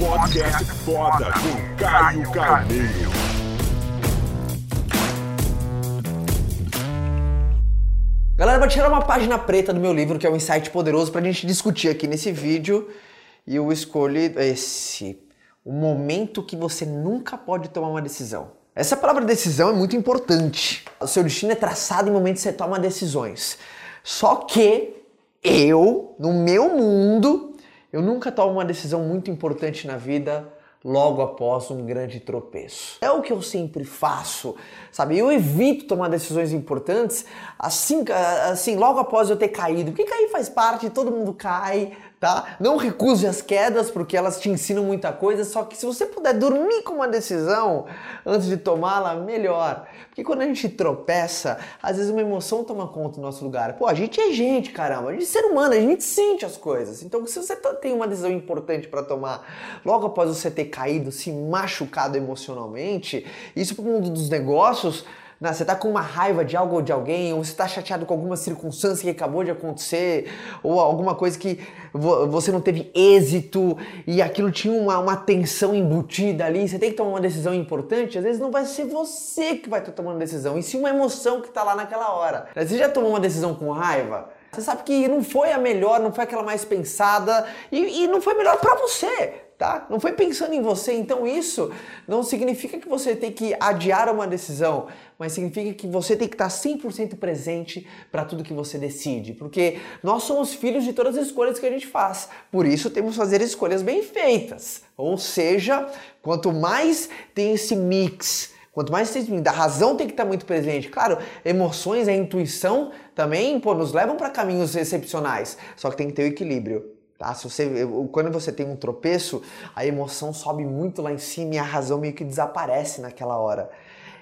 Podcast Foda com Caio Carneiro. Galera, vou tirar uma página preta do meu livro, que é um insight poderoso pra gente discutir aqui nesse vídeo. E eu escolhi esse, o momento que você nunca pode tomar uma decisão. Essa palavra decisão é muito importante. O seu destino é traçado em momentos que você toma decisões. Só que eu, no meu mundo, eu nunca tomo uma decisão muito importante na vida logo após um grande tropeço. É o que eu sempre faço, sabe? Eu evito tomar decisões importantes assim, assim logo após eu ter caído. Porque cair faz parte, todo mundo cai, tá? Não recuse as quedas porque elas te ensinam muita coisa, só que se você puder dormir com uma decisão antes de tomá-la, melhor. Porque quando a gente tropeça, às vezes uma emoção toma conta do nosso lugar. Pô, a gente é gente, caramba, a gente é ser humano, a gente sente as coisas. Então, se você tem uma decisão importante para tomar logo após você ter caído, se machucado emocionalmente, isso para o mundo dos negócios né? Você está com uma raiva de algo ou de alguém, ou você está chateado com alguma circunstância que acabou de acontecer, ou alguma coisa que você não teve êxito e aquilo tinha uma, uma tensão embutida ali. Você tem que tomar uma decisão importante. Às vezes não vai ser você que vai estar tomando decisão, e sim uma emoção que está lá naquela hora. Você já tomou uma decisão com raiva? Você sabe que não foi a melhor, não foi aquela mais pensada e, e não foi melhor para você tá? Não foi pensando em você, então isso não significa que você tem que adiar uma decisão, mas significa que você tem que estar 100% presente para tudo que você decide, porque nós somos filhos de todas as escolhas que a gente faz. Por isso temos que fazer escolhas bem feitas. Ou seja, quanto mais tem esse mix Quanto mais tem da razão tem que estar muito presente. Claro, emoções, a intuição também pô, nos levam para caminhos excepcionais. Só que tem que ter o equilíbrio. Tá? Se você, quando você tem um tropeço, a emoção sobe muito lá em cima e a razão meio que desaparece naquela hora.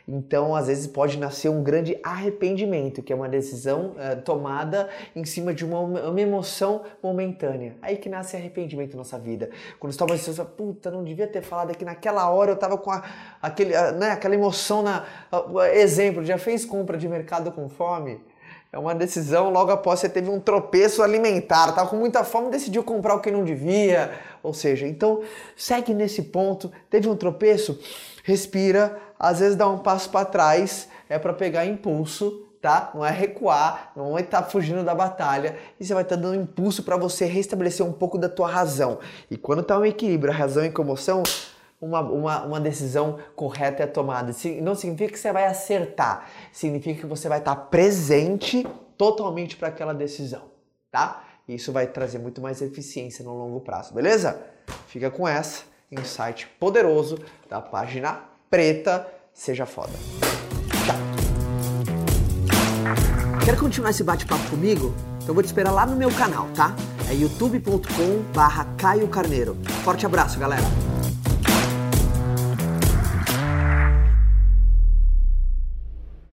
Então, às vezes, pode nascer um grande arrependimento, que é uma decisão uh, tomada em cima de uma, uma, emoção momentânea. Aí que nasce arrependimento na nossa vida. Quando você toma decisão, puta, não devia ter falado aqui naquela hora, eu tava com a, aquele, uh, né, aquela emoção na. Uh, exemplo, já fez compra de mercado com fome? É uma decisão logo após você teve um tropeço alimentar, estava com muita fome, decidiu comprar o que não devia. Ou seja, então segue nesse ponto. Teve um tropeço, respira, às vezes dá um passo para trás, é para pegar impulso, tá? Não é recuar, não é estar tá fugindo da batalha e você vai estar tá dando impulso para você restabelecer um pouco da tua razão. E quando está um equilíbrio, a razão e a emoção, uma, uma, uma decisão correta é tomada. Não significa que você vai acertar, significa que você vai estar presente totalmente para aquela decisão, tá? Isso vai trazer muito mais eficiência no longo prazo, beleza? Fica com essa, insight poderoso da página preta. Seja foda. Tchau. Quer continuar esse bate-papo comigo? Então vou te esperar lá no meu canal, tá? É youtube.com barra Caio Carneiro. Forte abraço, galera!